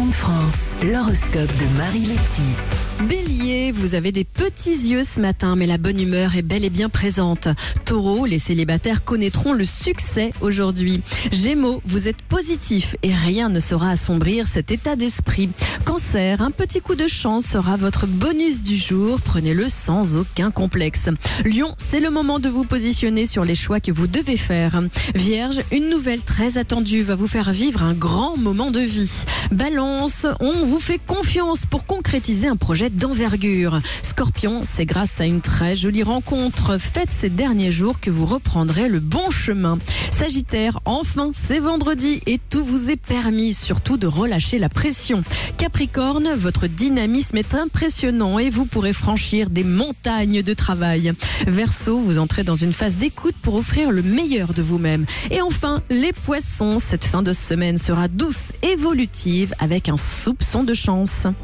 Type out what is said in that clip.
de France. L'horoscope de Marie Letty. Bélier, vous avez des petits yeux ce matin, mais la bonne humeur est bel et bien présente. Taureau, les célibataires connaîtront le succès aujourd'hui. Gémeaux, vous êtes positif et rien ne saura assombrir cet état d'esprit. Cancer, un petit coup de chance sera votre bonus du jour. Prenez-le sans aucun complexe. Lion, c'est le moment de vous positionner sur les choix que vous devez faire. Vierge, une nouvelle très attendue va vous faire vivre un grand moment de vie. Balance, on vous fait confiance pour concrétiser un projet d'envergure. Scorpion, c'est grâce à une très jolie rencontre faite ces derniers jours que vous reprendrez le bon chemin. Sagittaire, enfin, c'est vendredi et tout vous est permis, surtout de relâcher la pression. Capricorne, votre dynamisme est impressionnant et vous pourrez franchir des montagnes de travail. Verseau, vous entrez dans une phase d'écoute pour offrir le meilleur de vous-même. Et enfin, les poissons, cette fin de semaine sera douce, évolutive, avec un soupçon de chance.